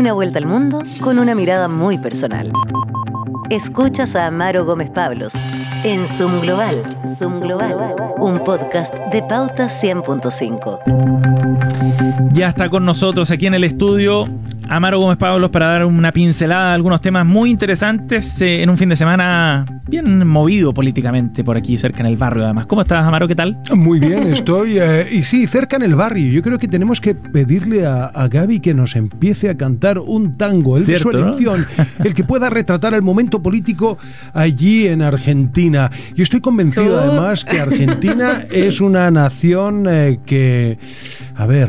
Una vuelta al mundo con una mirada muy personal. Escuchas a Amaro Gómez Pablos en Zoom Global. Zoom Global, un podcast de Pauta 100.5. Ya está con nosotros aquí en el estudio Amaro Gómez Pablos para dar una pincelada de algunos temas muy interesantes eh, en un fin de semana bien movido políticamente por aquí cerca en el barrio además. ¿Cómo estás Amaro? ¿Qué tal? Muy bien, estoy. Eh, y sí, cerca en el barrio. Yo creo que tenemos que pedirle a, Gaby que nos empiece a cantar un tango, el de su elección, el que pueda retratar el momento político allí en Argentina. Yo estoy convencido además que Argentina es una nación eh, que, a ver,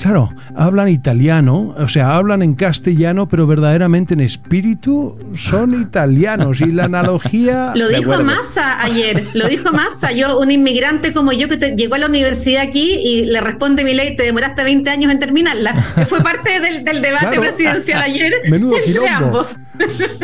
Claro, hablan italiano, o sea, hablan en castellano, pero verdaderamente en espíritu son italianos. Y la analogía. Lo dijo Massa ayer, lo dijo Massa. Yo, un inmigrante como yo que llegó a la universidad aquí y le responde mi ley, te demoraste 20 años en terminarla. fue parte del, debate presidencial ayer. Menudo entre ambos.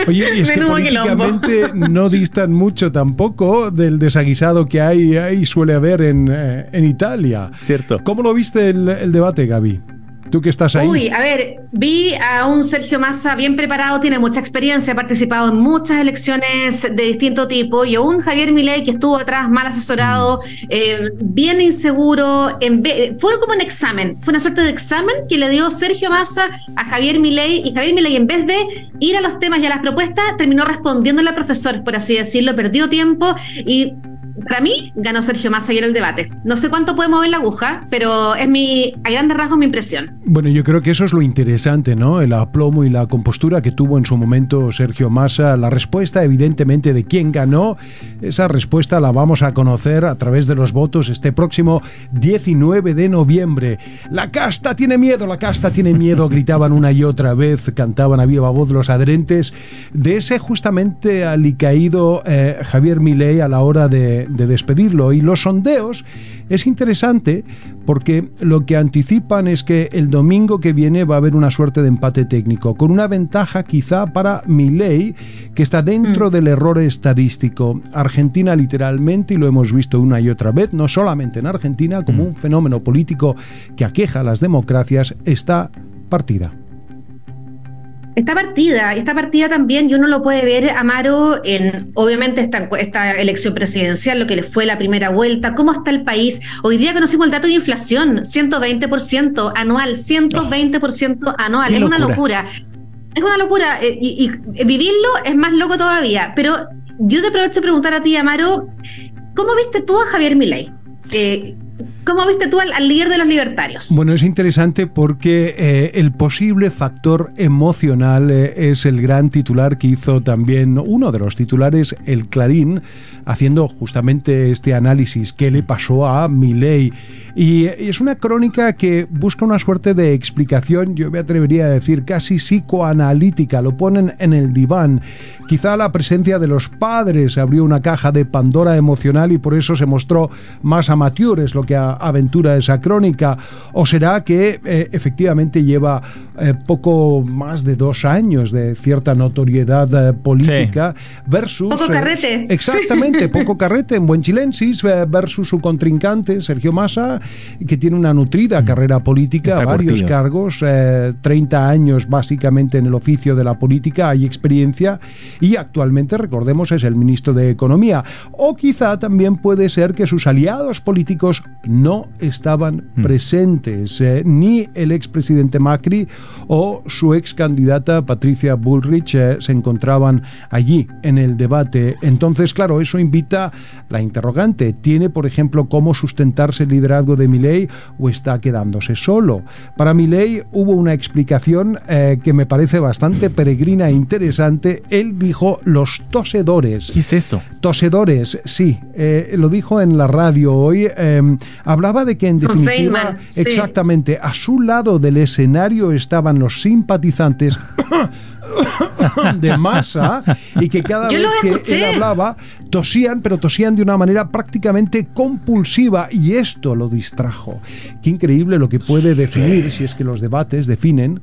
Oye, y es que políticamente no distan mucho tampoco del desaguisado que hay y suele haber en, eh, en Italia. Cierto. ¿Cómo lo viste el, el debate, Gaby? Tú que estás ahí. Uy, a ver, vi a un Sergio Massa bien preparado, tiene mucha experiencia, ha participado en muchas elecciones de distinto tipo, y a un Javier Milei que estuvo atrás mal asesorado, mm. eh, bien inseguro, en fue como un examen, fue una suerte de examen que le dio Sergio Massa a Javier Milei, y Javier Milei en vez de ir a los temas y a las propuestas, terminó respondiéndole al profesor, por así decirlo, perdió tiempo y para mí ganó Sergio Massa ayer el debate. No sé cuánto puede mover la aguja, pero es mi, a grandes rasgos mi impresión. Bueno, yo creo que eso es lo interesante, ¿no? El aplomo y la compostura que tuvo en su momento Sergio Massa. La respuesta, evidentemente, de quién ganó, esa respuesta la vamos a conocer a través de los votos este próximo 19 de noviembre. La casta tiene miedo, la casta tiene miedo, gritaban una y otra vez, cantaban a viva voz los adherentes de ese justamente alicaído eh, Javier Milei a la hora de de, despedirlo. Y los sondeos es interesante porque lo que anticipan es que el domingo que viene va a haber una suerte de empate técnico, con una ventaja quizá para Milei, que está dentro mm. del error estadístico. Argentina literalmente, y lo hemos visto una y otra vez, no solamente en Argentina, como mm. un fenómeno político que aqueja a las democracias, está partida. Esta partida, esta partida también, y uno lo puede ver, Amaro, en obviamente esta, esta elección presidencial, lo que le fue la primera vuelta, cómo está el país. Hoy día conocimos el dato de inflación, 120% anual, 120% anual, es una locura. Es una locura, eh, y, vivirlo es más loco todavía. Pero yo te aprovecho a preguntar a ti, Amaro, ¿cómo viste tú a Javier Milei? Eh, ¿Cómo viste tú al, líder de los libertarios? Bueno, es interesante porque eh, el posible factor emocional eh, es el gran titular que hizo también uno de los titulares, el Clarín, haciendo justamente este análisis, qué le pasó a Milei. Y es una crónica que busca una suerte de explicación, yo me atrevería a decir casi psicoanalítica, lo ponen en el diván. Quizá la presencia de los padres abrió una caja de Pandora emocional y por eso se mostró más amateur, es lo que aventura esa crónica, o será que eh, efectivamente lleva eh, poco más de dos años de cierta notoriedad eh, política versus... Poco carrete. exactamente, poco carrete en buen chilensis versus su contrincante Sergio Massa, que tiene una nutrida mm. carrera política, varios cargos, 30 años básicamente en el oficio de la política, hay experiencia y actualmente, recordemos, es el ministro de Economía. O quizá también puede ser que sus aliados políticos no estaban hmm. presentes, eh, ni el expresidente Macri o su ex candidata Patricia Bullrich eh, se encontraban allí en el debate. Entonces, claro, eso invita la interrogante. ¿Tiene, por ejemplo, cómo sustentarse el liderazgo de Milei o está quedándose solo? Para Milei hubo una explicación eh, que me parece bastante peregrina e interesante. Él dijo los tosedores. ¿Qué es eso? Tosedores, sí. lo dijo en la radio hoy. Hablaba de que en definitiva, exactamente, a su lado del escenario estaban los simpatizantes de masa y que cada vez que él hablaba tosían, pero tosían de una manera prácticamente compulsiva y esto lo distrajo. Qué increíble lo que puede definir, si es que los debates definen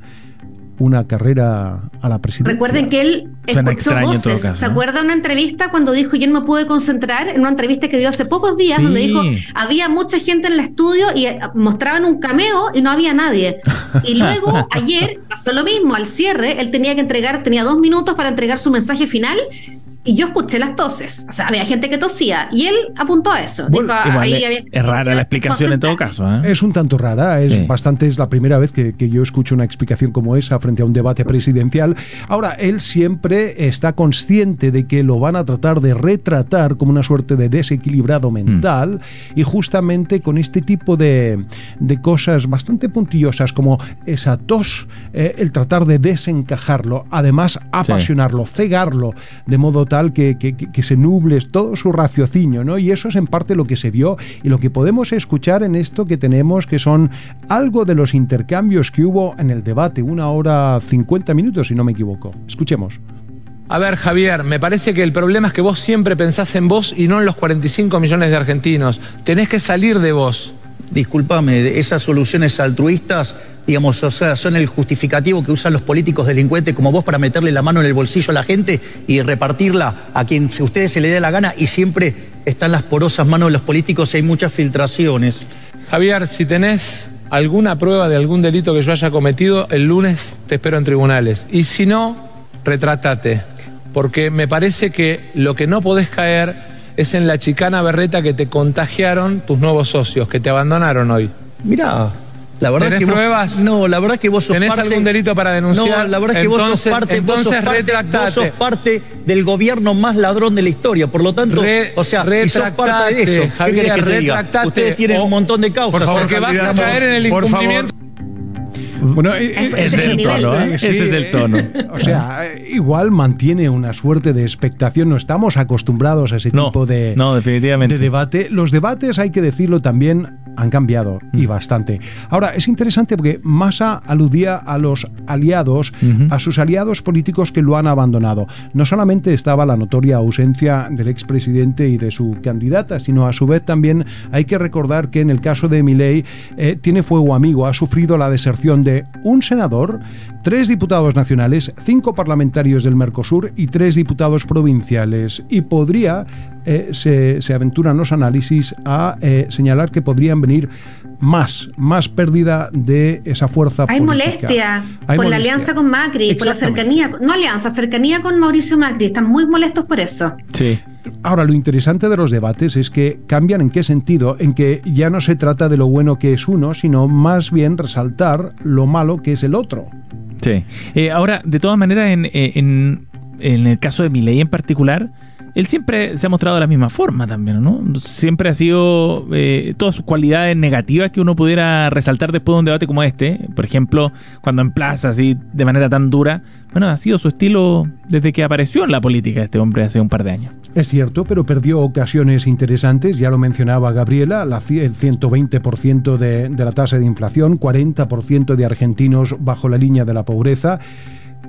una carrera a la presidencia. Recuerden que él escuchó voces. ¿Se acuerda una entrevista cuando dijo yo no me pude concentrar? En una entrevista que dio hace pocos días, donde dijo había mucha gente en el estudio y eh, mostraban un cameo y no había nadie. Y luego ayer pasó lo mismo. Al cierre, él tenía que entregar, tenía dos minutos para entregar su mensaje final y yo escuché las toses. O sea, había gente que tosía y él apuntó a eso. es rara la explicación en todo caso. ¿eh? Es un tanto rara. Es bastante, es la primera vez que, que, yo escucho una explicación como esa frente a un debate presidencial. Ahora, él siempre está consciente de que lo van a tratar de retratar como una suerte de desequilibrado mm. mental y justamente con este tipo de, de, cosas bastante puntillosas como esa tos, eh, el tratar de desencajarlo, además apasionarlo, cegarlo, de modo que, se nuble todo su raciocinio, ¿no? Y eso es en parte lo que se vio y lo que podemos escuchar en esto que tenemos, que son algo de los intercambios que hubo en el debate, una hora 50 minutos, si no me equivoco. Escuchemos. A ver, Javier, me parece que el problema es que vos siempre pensás en vos y no en los 45 millones de argentinos. Tenés que salir de vos discúlpame, esas soluciones altruistas, digamos, o sea, son el justificativo que usan los políticos delincuentes como vos para meterle la mano en el bolsillo a la gente y repartirla a quien a ustedes se le dé la gana y siempre están las porosas manos de los políticos y hay muchas filtraciones. Javier, si tenés alguna prueba de algún delito que yo haya cometido, el lunes te espero en tribunales. Y si no, retrátate. Porque me parece que lo que no podés caer es en la chicana berreta que te contagiaron tus nuevos socios, que te abandonaron hoy. Mira, la verdad ¿Tenés que pruebas? no, la verdad que vos sos ¿Tenés algún delito para denunciar? No, la verdad que vos sos parte, entonces vos sos parte, del gobierno más ladrón de la historia, por lo tanto, o sea, y sos parte de eso. Javier, ¿Qué que te diga? Ustedes tienen un montón de causas. Por favor, porque vas a caer en el incumplimiento. Bueno, eh, eh, ese es el tono, ¿eh? ese es el tono. O sea, igual mantiene una suerte de expectación. No estamos acostumbrados a ese tipo de, no, definitivamente. de debate. Los debates, hay que decirlo también, han cambiado y mm. bastante. Ahora, es interesante porque Massa aludía a los aliados, a sus aliados políticos que lo han abandonado. No solamente estaba la notoria ausencia del expresidente y de su candidata, sino a su vez también hay que recordar que en el caso de Milei tiene fuego amigo, ha sufrido la deserción de un senador, tres diputados nacionales, cinco parlamentarios del Mercosur y tres diputados provinciales. Y podría, eh, se, aventuran los análisis, a eh, señalar que podrían venir más, más pérdida de esa fuerza Hay molestia por la alianza con Macri, por la cercanía, no alianza, cercanía con Mauricio Macri, están muy molestos por eso. Sí. Ahora, lo interesante de los debates es que cambian en qué sentido, en que ya no se trata de lo bueno que es uno, sino más bien resaltar lo malo que es el otro. Sí. Eh, ahora, de todas maneras, en, en, en el caso de mi ley en particular, él siempre se ha mostrado de la misma forma también, ¿no? Siempre ha sido eh, todas sus cualidades negativas que uno pudiera resaltar después de un debate como este. Por ejemplo, cuando emplaza así de manera tan dura. Bueno, ha sido su estilo desde que apareció en la política este hombre hace un par de años. Es cierto, pero perdió ocasiones interesantes, ya lo mencionaba Gabriela, la, el 120% de, de la tasa de inflación, 40% de argentinos bajo la línea de la pobreza.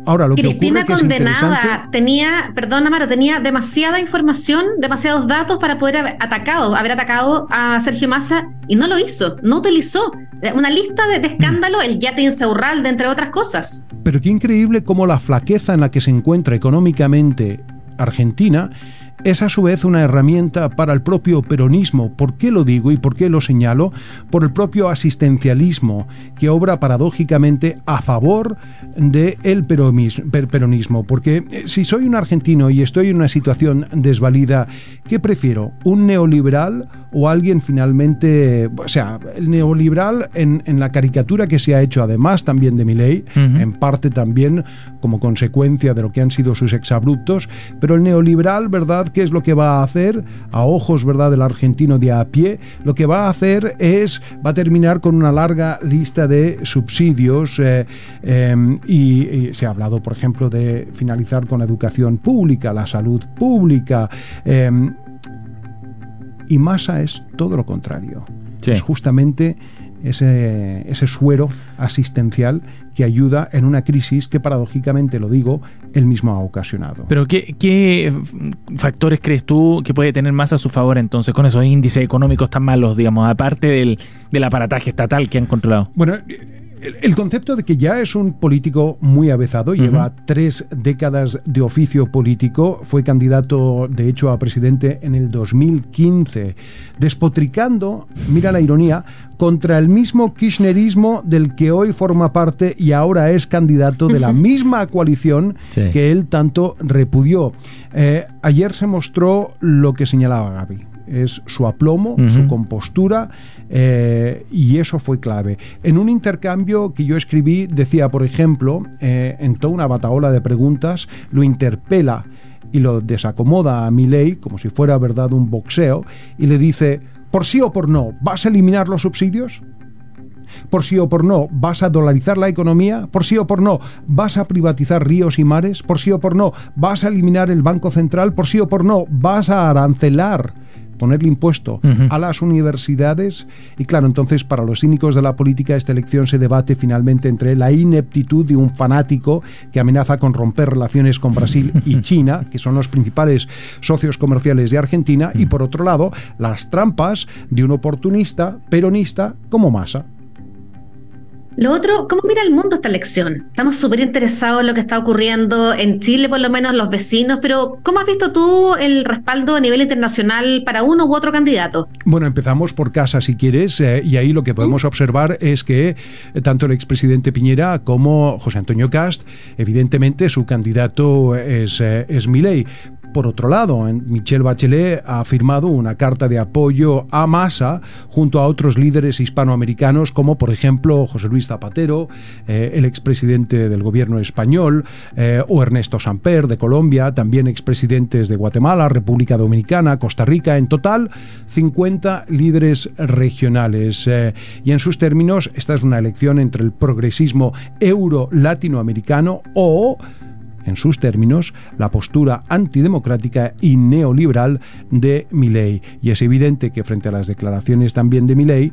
Ahora, lo Cristina condenada tenía, perdón Amaro, tenía demasiada información, demasiados datos para poder haber atacado, haber atacado a Sergio Massa y no lo hizo, no utilizó una lista de, escándalo, el yate insaurral, entre otras cosas. Pero qué increíble cómo la flaqueza en la que se encuentra económicamente Argentina es a su vez una herramienta para el propio peronismo. ¿Por qué lo digo y por qué lo señalo? Por el propio asistencialismo, que obra paradójicamente a favor del el peronismo. Porque eh, si soy un argentino y estoy en una situación desvalida, ¿qué prefiero? ¿Un neoliberal o alguien finalmente, o sea, el neoliberal en, la caricatura que se ha hecho además también de mi ley, en parte también como consecuencia de lo que han sido sus exabruptos, pero el neoliberal, ¿verdad? ¿Qué es lo que va a hacer? A ojos, ¿verdad?, del argentino de a pie, lo que va a hacer es, va a terminar con una larga lista de subsidios eh, em, y, se ha hablado, por ejemplo, de finalizar con la educación pública, la salud pública. Em, y Massa es todo lo contrario. Es justamente ese, ese suero asistencial que ayuda en una crisis que paradójicamente, lo digo, él mismo ha ocasionado. Pero ¿qué, factores crees tú que puede tener más a su favor entonces con esos índices económicos tan malos, digamos, aparte del, del aparataje estatal que han controlado? Bueno, el concepto de que ya es un político muy avezado, lleva tres décadas de oficio político, fue candidato de hecho a presidente en el 2015, despotricando, mira la ironía, contra el mismo kirchnerismo del que hoy forma parte y ahora es candidato de la misma coalición que él tanto repudió. Eh, ayer se mostró lo que señalaba Gaby es su aplomo, su compostura, eh, y eso fue clave. En un intercambio que yo escribí, decía, por ejemplo, eh, en toda una bataola de preguntas, lo interpela y lo desacomoda a Milei, como si fuera verdad un boxeo, y le dice, por sí o por no, ¿vas a eliminar los subsidios? por sí o por no, vas a dolarizar la economía, por sí o por no, vas a privatizar ríos y mares, por sí o por no, vas a eliminar el Banco Central, por sí o por no, vas a arancelar ponerle impuesto a las universidades. Y claro, entonces para los cínicos de la política esta elección se debate finalmente entre la ineptitud de un fanático que amenaza con romper relaciones con Brasil y China, que son los principales socios comerciales de Argentina, y por otro lado, las trampas de un oportunista peronista como Massa. Lo otro, ¿cómo mira el mundo esta elección? Estamos súper interesados en lo que está ocurriendo en Chile, por lo menos los vecinos, pero ¿cómo has visto tú el respaldo a nivel internacional para uno u otro candidato? Bueno, empezamos por casa, si quieres, eh, y ahí lo que podemos ¿Mm? observar es que eh, tanto el expresidente Piñera como José Antonio Cast, evidentemente su candidato es, eh, es Milei, por otro lado, Michelle Bachelet ha firmado una carta de apoyo a Massa junto a otros líderes hispanoamericanos como por ejemplo José Luis Zapatero, eh, el expresidente del gobierno español, eh, o Ernesto Samper de Colombia, también expresidentes de Guatemala, República Dominicana, Costa Rica, en total 50 líderes regionales. Eh, y en sus términos, esta es una elección entre el progresismo euro-latinoamericano o en sus términos, la postura antidemocrática y neoliberal de Milei. Y es evidente que frente a las declaraciones también de Milei,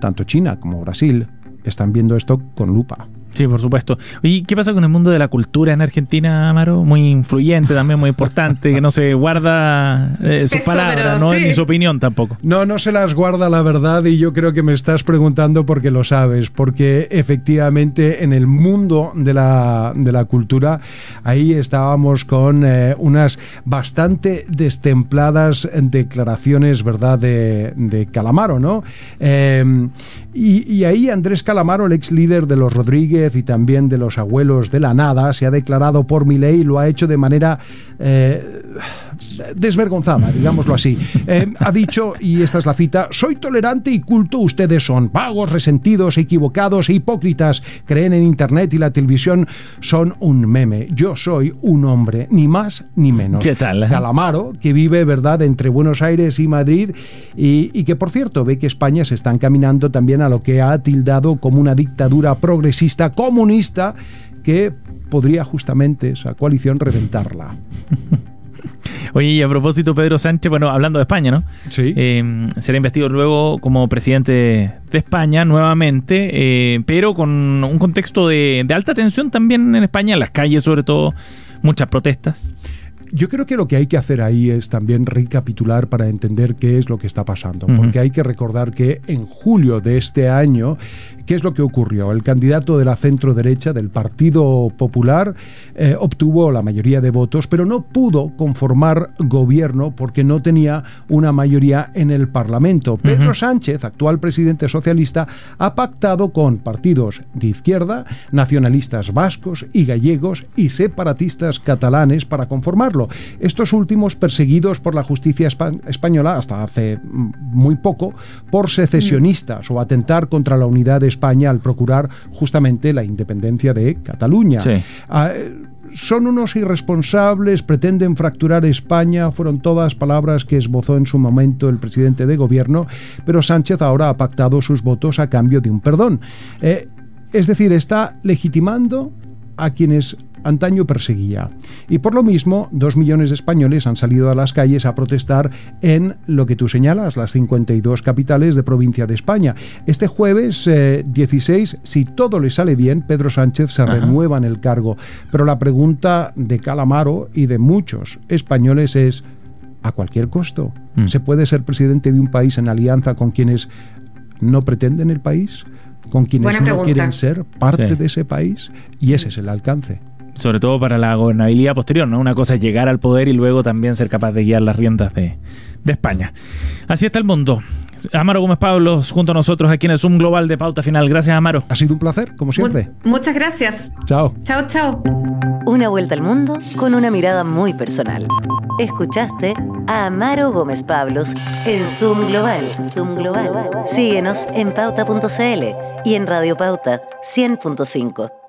tanto China como Brasil están viendo esto con lupa. Sí, por supuesto. ¿Y qué pasa con el mundo de la cultura en Argentina, Amaro? Muy influyente también, muy importante, que no se guarda eh, sus palabras, ¿no? ni su opinión tampoco. No, no se las guarda la verdad y yo creo que me estás preguntando porque lo sabes, porque efectivamente en el mundo de la, de la cultura ahí estábamos con eh, unas bastante destempladas declaraciones, ¿verdad?, de, de Calamaro, ¿no? Eh, y, y ahí Andrés Calamaro, el ex líder de los Rodríguez, y también de los abuelos de la nada, se ha declarado por mi ley y lo ha hecho de manera eh, desvergonzada, digámoslo así. Eh, ha dicho, y esta es la cita, soy tolerante y culto, ustedes son vagos, resentidos, equivocados e hipócritas, creen en Internet y la televisión son un meme. Yo soy un hombre, ni más ni menos. ¿Qué tal? Calamaro, que vive, ¿verdad?, entre Buenos Aires y Madrid y, y que, por cierto, ve que España se está encaminando también a lo que ha tildado como una dictadura progresista comunista que podría justamente esa coalición reventarla. Oye, y a propósito, Pedro Sánchez, bueno, hablando de España, ¿no? Sí. Eh, será investido luego como presidente de España nuevamente, eh, pero con un contexto de, de alta tensión también en España, en las calles sobre todo, muchas protestas. Yo creo que lo que hay que hacer ahí es también recapitular para entender qué es lo que está pasando, porque hay que recordar que en julio de este año, ¿qué es lo que ocurrió? El candidato de la centro derecha del Partido Popular eh, obtuvo la mayoría de votos, pero no pudo conformar gobierno porque no tenía una mayoría en el Parlamento. Pedro Sánchez, actual presidente socialista, ha pactado con partidos de izquierda, nacionalistas vascos y gallegos y separatistas catalanes para conformarlo. Estos últimos perseguidos por la justicia española hasta hace muy poco por secesionistas o atentar contra la unidad de España al procurar justamente la independencia de Cataluña. Ah, son unos irresponsables, pretenden fracturar España, fueron todas palabras que esbozó en su momento el presidente de gobierno, pero Sánchez ahora ha pactado sus votos a cambio de un perdón. Eh, es decir, está legitimando a quienes antaño perseguía. Y por lo mismo, dos millones de españoles han salido a las calles a protestar en lo que tú señalas, las 52 capitales de provincia de España. Este jueves 16, eh, si todo le sale bien, Pedro Sánchez se renueva en el cargo. Pero la pregunta de Calamaro y de muchos españoles es, ¿a cualquier costo? Mm. ¿Se puede ser presidente de un país en alianza con quienes no pretenden el país? con quienes Buena no pregunta. quieren ser parte Sí. de ese país y ese es el alcance. Sobre todo para la gobernabilidad posterior, ¿no? Una cosa es llegar al poder y luego también ser capaz de guiar las riendas de, de España. Así está el mundo. Amaro Gómez Pablos junto a nosotros aquí en el Zoom Global de Pauta Final. Gracias, Amaro. Ha sido un placer, como siempre. Mu- muchas gracias. Chao. Chao, chao. Una vuelta al mundo con una mirada muy personal. Escuchaste a Amaro Gómez Pablos en Zoom Global. Zoom Global. Síguenos en pauta.cl y en Radio Pauta 100.5.